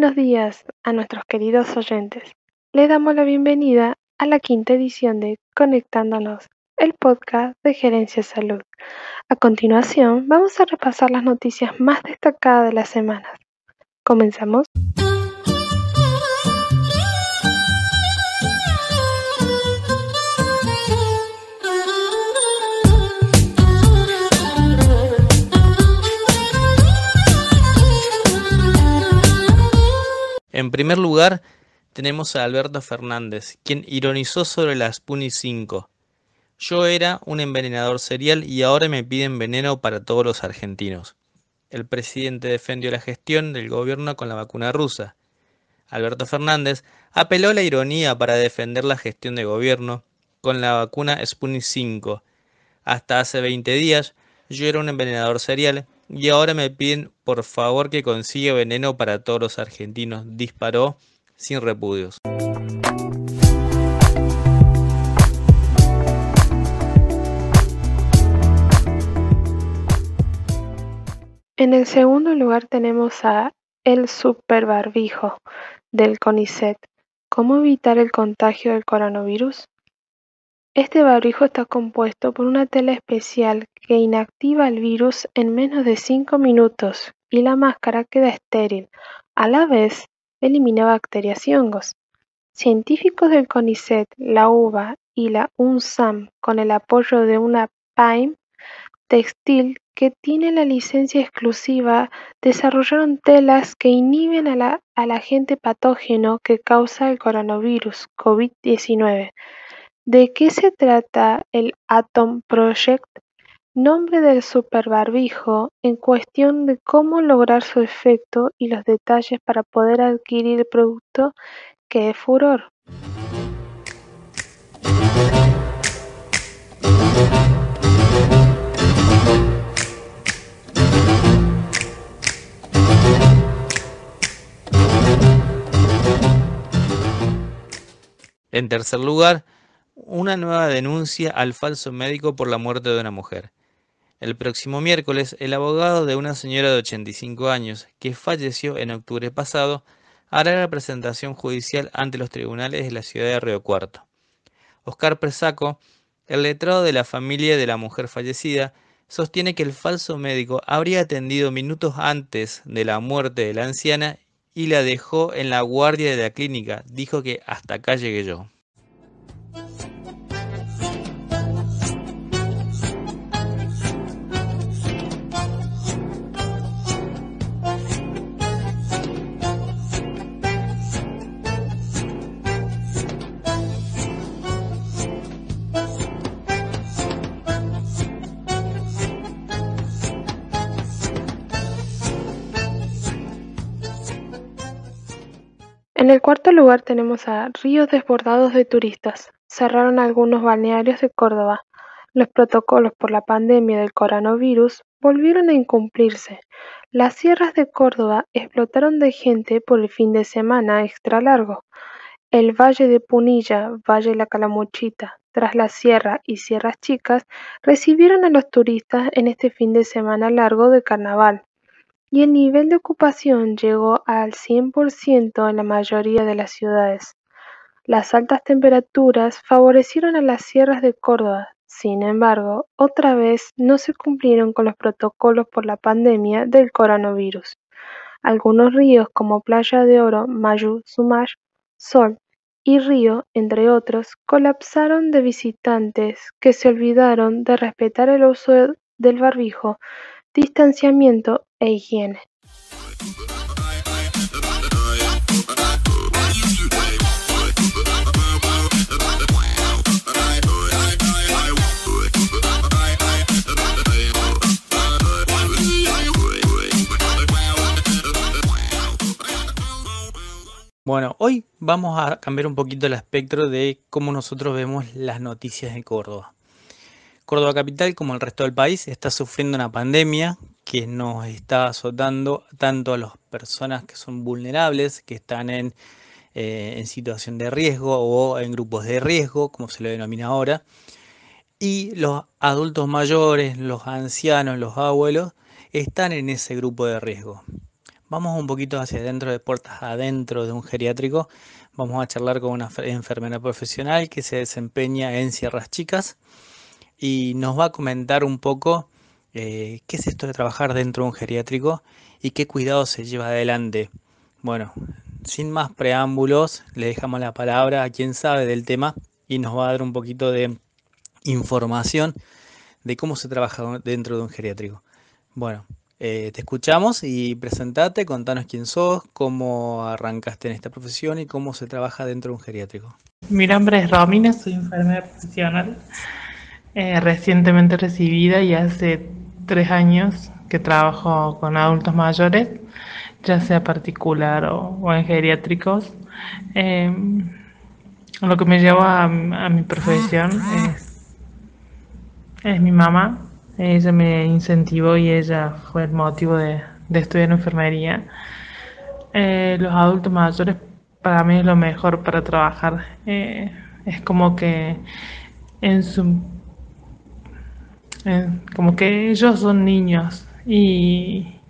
buenos días a nuestros queridos oyentes. Les damos la bienvenida a la quinta edición de Conectándonos, el podcast de Gerencia Salud. A continuación, vamos a repasar las noticias más destacadas de la semana. ¿Comenzamos? En primer lugar, tenemos a Alberto Fernández, quien ironizó sobre la Sputnik 5. Yo era un envenenador serial y ahora me piden veneno para todos los argentinos. El presidente defendió la gestión del gobierno con la vacuna rusa. Alberto Fernández apeló a la ironía para defender la gestión de gobierno con la vacuna Sputnik 5. Hasta hace 20 días yo era un envenenador serial y ahora me piden por favor que consiga veneno para todos los argentinos. Disparó sin repudios. En el segundo lugar tenemos a el super barbijo del CONICET. ¿Cómo evitar el contagio del coronavirus? Este barbijo está compuesto por una tela especial que inactiva el virus en menos de 5 minutos y la máscara queda estéril. A la vez, elimina bacterias y hongos. Científicos del CONICET, la UBA y la UNSAM, con el apoyo de una PAIM textil que tiene la licencia exclusiva, desarrollaron telas que inhiben al agente patógeno que causa el coronavirus COVID-19. ¿De qué se trata el Atom Project? Nombre del superbarbijo en cuestión de cómo lograr su efecto y los detalles para poder adquirir el producto que es furor. En tercer lugar, una nueva denuncia al falso médico por la muerte de una mujer. El próximo miércoles, el abogado de una señora de 85 años que falleció en octubre pasado hará la presentación judicial ante los tribunales de la ciudad de Río Cuarto. Oscar Presaco, el letrado de la familia de la mujer fallecida, sostiene que el falso médico habría atendido minutos antes de la muerte de la anciana y la dejó en la guardia de la clínica. Dijo que hasta acá llegué yo. En el cuarto lugar tenemos a ríos desbordados de turistas. Cerraron algunos balnearios de Córdoba. Los protocolos por la pandemia del coronavirus volvieron a incumplirse. Las sierras de Córdoba explotaron de gente por el fin de semana extra largo. El Valle de Punilla, Valle de la Calamuchita, tras la Sierra y Sierras Chicas recibieron a los turistas en este fin de semana largo de carnaval y el nivel de ocupación llegó al 100% en la mayoría de las ciudades. Las altas temperaturas favorecieron a las sierras de Córdoba, sin embargo, otra vez no se cumplieron con los protocolos por la pandemia del coronavirus. Algunos ríos como Playa de Oro, Mayu, Sumash, Sol y Río, entre otros, colapsaron de visitantes que se olvidaron de respetar el uso del barbijo distanciamiento e higiene. Bueno, hoy vamos a cambiar un poquito el espectro de cómo nosotros vemos las noticias de Córdoba. Córdoba Capital, como el resto del país, está sufriendo una pandemia que nos está azotando tanto a las personas que son vulnerables, que están en, eh, en situación de riesgo o en grupos de riesgo, como se lo denomina ahora, y los adultos mayores, los ancianos, los abuelos, están en ese grupo de riesgo. Vamos un poquito hacia adentro de puertas adentro de un geriátrico. Vamos a charlar con una enfermera profesional que se desempeña en Sierras Chicas y nos va a comentar un poco eh, qué es esto de trabajar dentro de un geriátrico y qué cuidado se lleva adelante. Bueno, sin más preámbulos, le dejamos la palabra a quien sabe del tema y nos va a dar un poquito de información de cómo se trabaja dentro de un geriátrico. Bueno, eh, te escuchamos y presentate, contanos quién sos, cómo arrancaste en esta profesión y cómo se trabaja dentro de un geriátrico. Mi nombre es Romina, soy enfermera profesional, eh, recientemente recibida y hace tres años que trabajo con adultos mayores, ya sea particular o, en geriátricos. Em, lo que me llevó a, mi profesión es, mi mamá, ella me incentivó y ella fue el motivo de, estudiar enfermería. Eh, los adultos mayores para mí es lo mejor para trabajar. Eh, es como que en su como que ellos son niños y,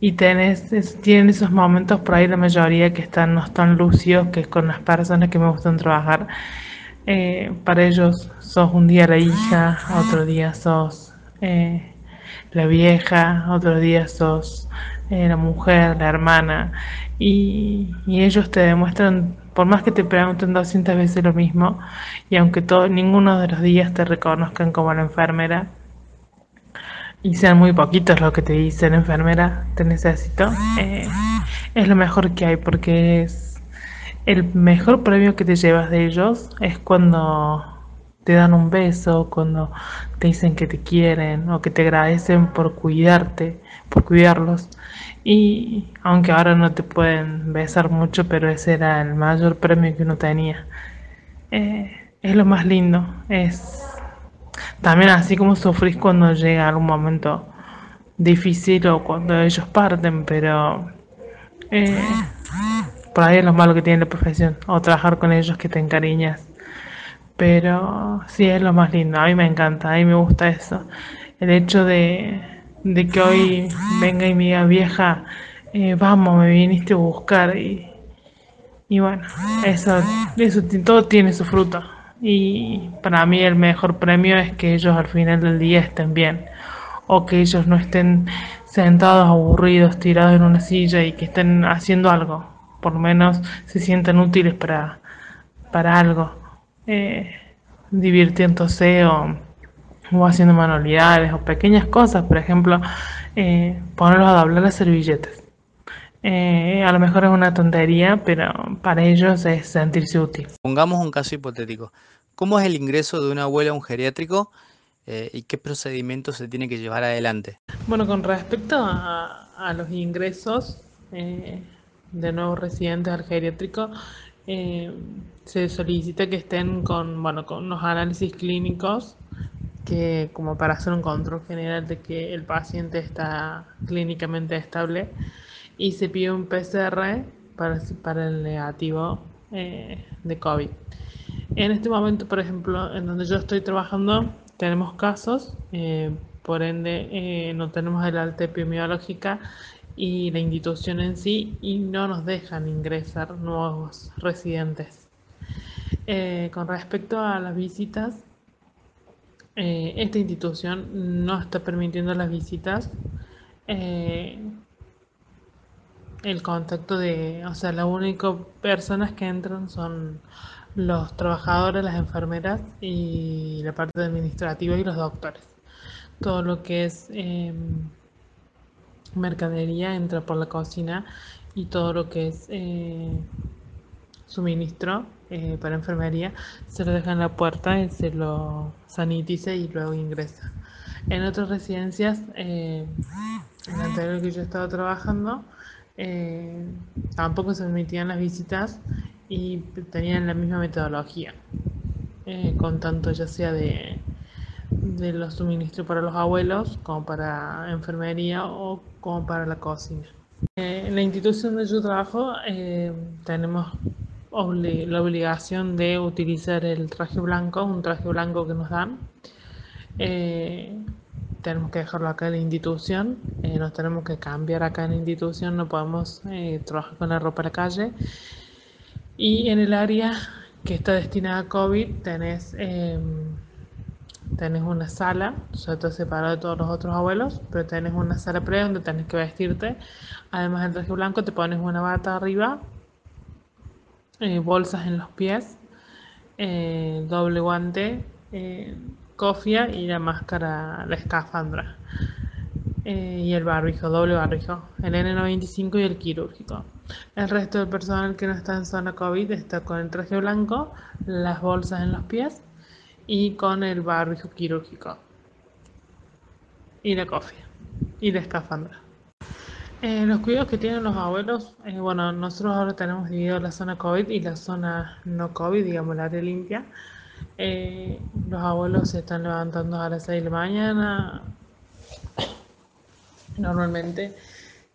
y tenés, tienen esos momentos por ahí la mayoría que están no están lucios, que con las personas que me gustan trabajar. Eh, para ellos sos un día la hija, otro día sos eh, la vieja, otro día sos eh, la mujer, la hermana, y, ellos te demuestran, por más que te pregunten 200 veces lo mismo, y aunque todo, ninguno de los días te reconozcan como la enfermera, y sean muy poquitos los que te dicen enfermera, te necesito, eh, es lo mejor que hay porque es el mejor premio que te llevas de ellos es cuando te dan un beso, cuando te dicen que te quieren o que te agradecen por cuidarte, por cuidarlos. Y aunque ahora no te pueden besar mucho, pero ese era el mayor premio que uno tenía. Eh, es lo más lindo. Es también así como sufrís cuando llega algún momento difícil o cuando ellos parten, pero eh, por ahí es lo malo que tiene la profesión, o trabajar con ellos que te encariñas. Pero sí es lo más lindo, a mí me encanta, a mí me gusta eso. El hecho de, que hoy venga y me diga vieja, eh, vamos, me viniste a buscar y, y bueno, eso, eso todo tiene su fruto. Y para mí el mejor premio es que ellos al final del día estén bien o que ellos no estén sentados aburridos, tirados en una silla y que estén haciendo algo, por lo menos se sientan útiles para, para algo, eh, divirtiéndose o, haciendo manualidades o pequeñas cosas, por ejemplo, eh, ponerlos a doblar las servilletas. Eh, a lo mejor es una tontería, pero para ellos es sentirse útil. Pongamos un caso hipotético. ¿Cómo es el ingreso de una abuela a un geriátrico eh, y qué procedimientos se tiene que llevar adelante? Bueno, con respecto a, los ingresos eh, de nuevos residentes al geriátrico, se solicita que estén con, bueno, con unos análisis clínicos que como para hacer un control general de que el paciente está clínicamente estable y se pide un PCR para, para el negativo eh, de COVID. En este momento, por ejemplo, en donde yo estoy trabajando, tenemos casos, eh, por ende eh, no tenemos el alta epidemiológica y la institución en sí y no nos dejan ingresar nuevos residentes. con respecto a las visitas, esta institución no está permitiendo las visitas el contacto de, o sea, las únicas personas que entran son los trabajadores, las enfermeras y la parte administrativa y los doctores. Todo lo que es mercadería entra por la cocina y todo lo que es eh, suministro eh, para enfermería se lo deja en la puerta, se lo sanitiza y luego ingresa. En otras residencias, eh, en la anterior que yo estaba trabajando, eh, tampoco se permitían las visitas y tenían la misma metodología, eh, con tanto ya sea de, de los suministros para los abuelos, como para enfermería o como para la cocina. Eh, en la institución donde yo trabajo tenemos la obligación de utilizar el traje blanco, un traje blanco que nos dan tenemos que dejarlo acá en la institución, eh, nos tenemos que cambiar acá en la institución, no podemos eh, trabajar con la ropa en la calle. Y en el área que está destinada a COVID tenés, em, tenés una sala, o sea, está separado de todos los otros abuelos, pero tenés una sala pre donde tenés que vestirte. Además del traje blanco te pones una bata arriba, eh, bolsas en los pies, doble guante cofia y la máscara, la escafandra. Eh, y el barbijo, doble barbijo, el N95 y el quirúrgico. El resto del personal que no está en zona COVID está con el traje blanco, las bolsas en los pies y con el barbijo quirúrgico. Y la cofia y la escafandra. Eh, los cuidados que tienen los abuelos, eh, bueno, nosotros ahora tenemos dividido la zona COVID y la zona no COVID, digamos la área limpia. Eh, los abuelos se están levantando a las 6 de la mañana. Normalmente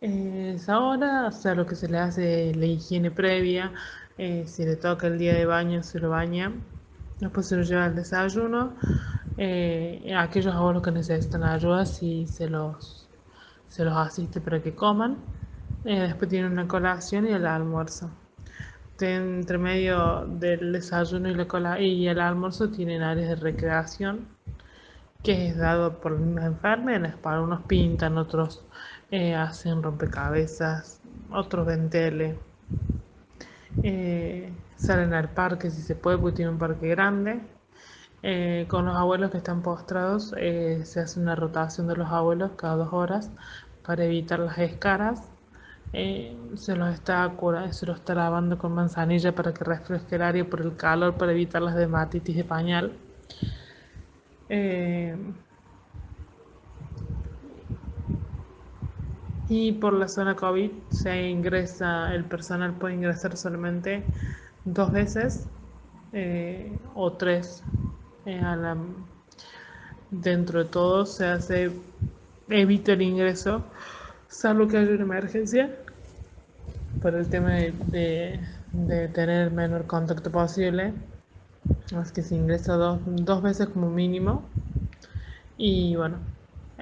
eh, ahora, o sea, lo que se le hace la higiene previa. Eh, si le toca el día de baño, se lo baña. Después se lo lleva al desayuno. aquellos abuelos que necesitan ayuda, si se los, se los asiste para que coman. después tienen una colación y el almuerzo entre medio del desayuno y, la y el almuerzo tienen áreas de recreación que es dado por las enfermeras. Para unos pintan, otros eh, hacen rompecabezas, otros ven tele. Eh, salen al parque si se puede, porque tiene un parque grande. Eh, con los abuelos que están postrados se hace una rotación de los abuelos cada dos horas para evitar las escaras eh, se los está se los está lavando con manzanilla para que refresque el área por el calor para evitar las dermatitis de pañal. Y por la zona COVID se ingresa, el personal puede ingresar solamente dos veces eh, o tres dentro de todo se hace evita el ingreso salvo que haya una emergencia por el tema de, tener el menor contacto posible. Es que se ingresa dos, dos veces como mínimo. Y bueno,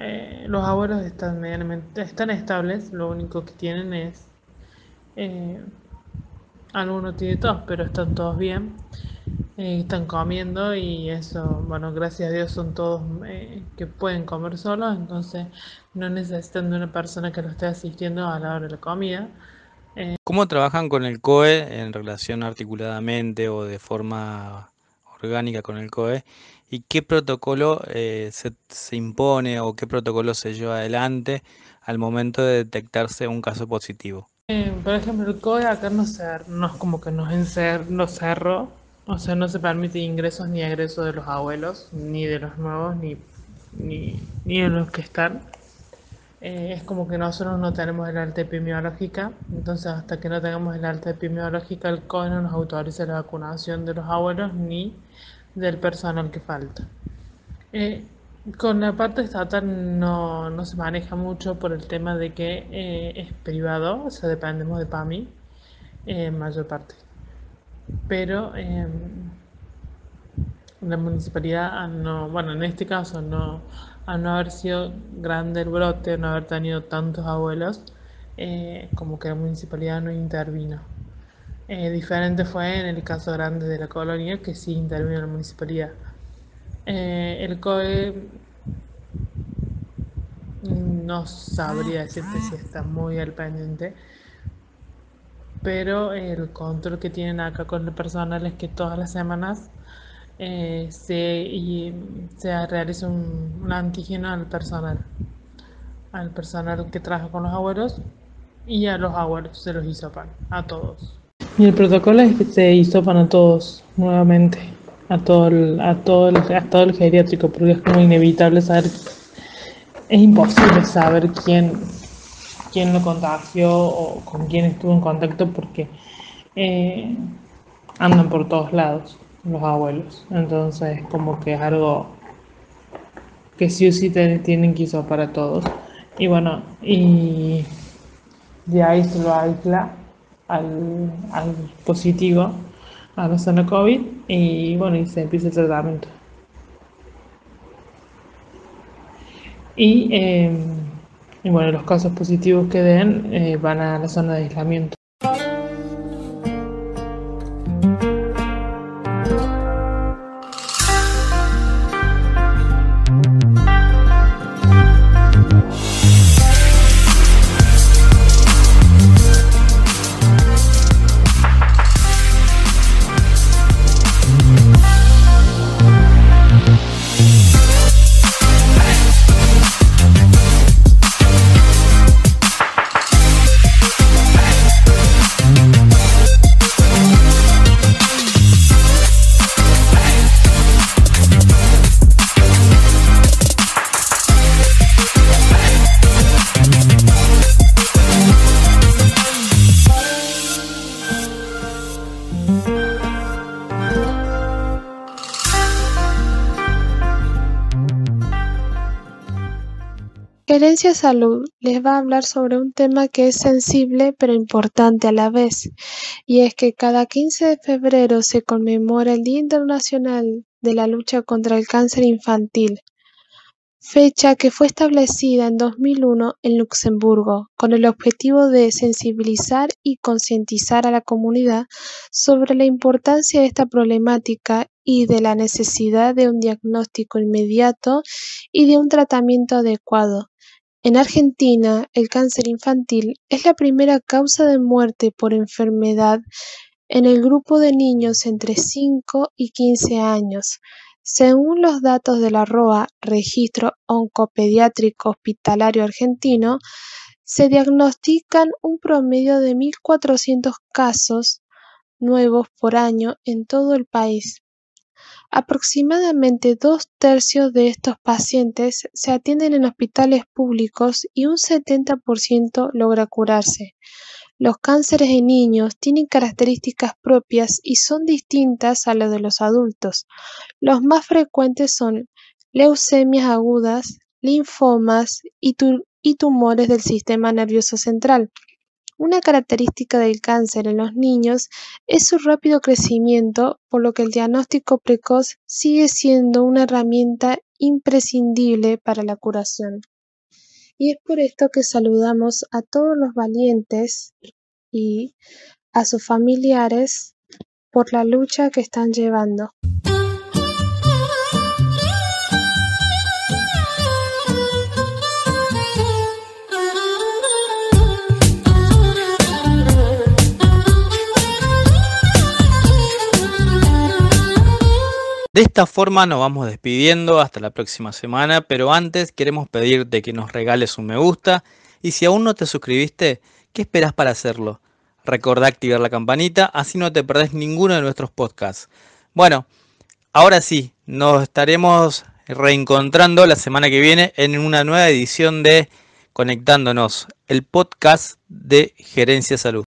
eh, los abuelos están medianamente están estables, lo único que tienen es eh, alguno tiene tos, pero están todos bien, eh, están comiendo y eso, bueno, gracias a Dios son todos que pueden comer solos, entonces no necesitan de una persona que lo esté asistiendo a la hora de la comida. ¿Cómo trabajan con el COE en relación articuladamente o de forma orgánica con el COE? ¿Y qué protocolo eh, se, impone o qué protocolo se lleva adelante al momento de detectarse un caso positivo? Eh, por ejemplo, el COE acá no, se, no como que nos, encer, nos cerró, o sea, no se permite ingresos ni egresos de los abuelos, ni de los nuevos, ni, ni, ni de los que están. Eh, es como que nosotros no tenemos el alta epidemiológica, entonces hasta que no tengamos el alta epidemiológica, el COE no nos autoriza la vacunación de los abuelos ni del personal que falta. Eh, con la parte estatal no, no, se maneja mucho por el tema de que eh, es privado, o sea, dependemos de PAMI en mayor parte. Pero la municipalidad no, bueno, en este caso no a no haber sido grande el brote, no haber tenido tantos abuelos, eh, como que la municipalidad no intervino. Eh, diferente fue en el caso grande de la colonia, que sí intervino la municipalidad. Eh, el COE no sabría decirte si está muy al pendiente, pero el control que tienen acá con el personal es que todas las semanas eh, se, y, se realiza un, antígeno al personal, al personal que trabaja con los abuelos y a los abuelos se los hisopan, a todos. Y el protocolo es que se hisopan a todos nuevamente, a todo el, a todo el, a todo el geriátrico, porque es como inevitable saber, es imposible saber quién, quién lo contagió o con quién estuvo en contacto porque eh, andan por todos lados los abuelos. Entonces, como que es algo que sí o sí tienen que para todos. Y bueno, y de ahí se lo aísla al, al positivo, a la zona COVID, y bueno, y se empieza el tratamiento. Y, eh, y bueno, los casos positivos que den eh, van a la zona de aislamiento. Gerencia Salud les va a hablar sobre un tema que es sensible pero importante a la vez, y es que cada 15 de febrero se conmemora el Día Internacional de la Lucha contra el Cáncer Infantil, fecha que fue establecida en 2001 en Luxemburgo con el objetivo de sensibilizar y concientizar a la comunidad sobre la importancia de esta problemática y de la necesidad de un diagnóstico inmediato y de un tratamiento adecuado. En Argentina, el cáncer infantil es la primera causa de muerte por enfermedad en el grupo de niños entre 5 y 15 años. Según los datos de la ROA, Registro Oncopediátrico Hospitalario Argentino, se diagnostican un promedio de 1.400 casos nuevos por año en todo el país. Aproximadamente dos tercios de estos pacientes se atienden en hospitales públicos y un 70% logra curarse. Los cánceres en niños tienen características propias y son distintas a las de los adultos. Los más frecuentes son leucemias agudas, linfomas y, y tumores del sistema nervioso central. Una característica del cáncer en los niños es su rápido crecimiento, por lo que el diagnóstico precoz sigue siendo una herramienta imprescindible para la curación. Y es por esto que saludamos a todos los valientes y a sus familiares por la lucha que están llevando. De esta forma nos vamos despidiendo hasta la próxima semana, pero antes queremos pedirte que nos regales un me gusta y si aún no te suscribiste, ¿qué esperas para hacerlo? Recordá activar la campanita, así no te perdés ninguno de nuestros podcasts. Bueno, ahora sí, nos estaremos reencontrando la semana que viene en una nueva edición de Conectándonos, el podcast de Gerencia Salud.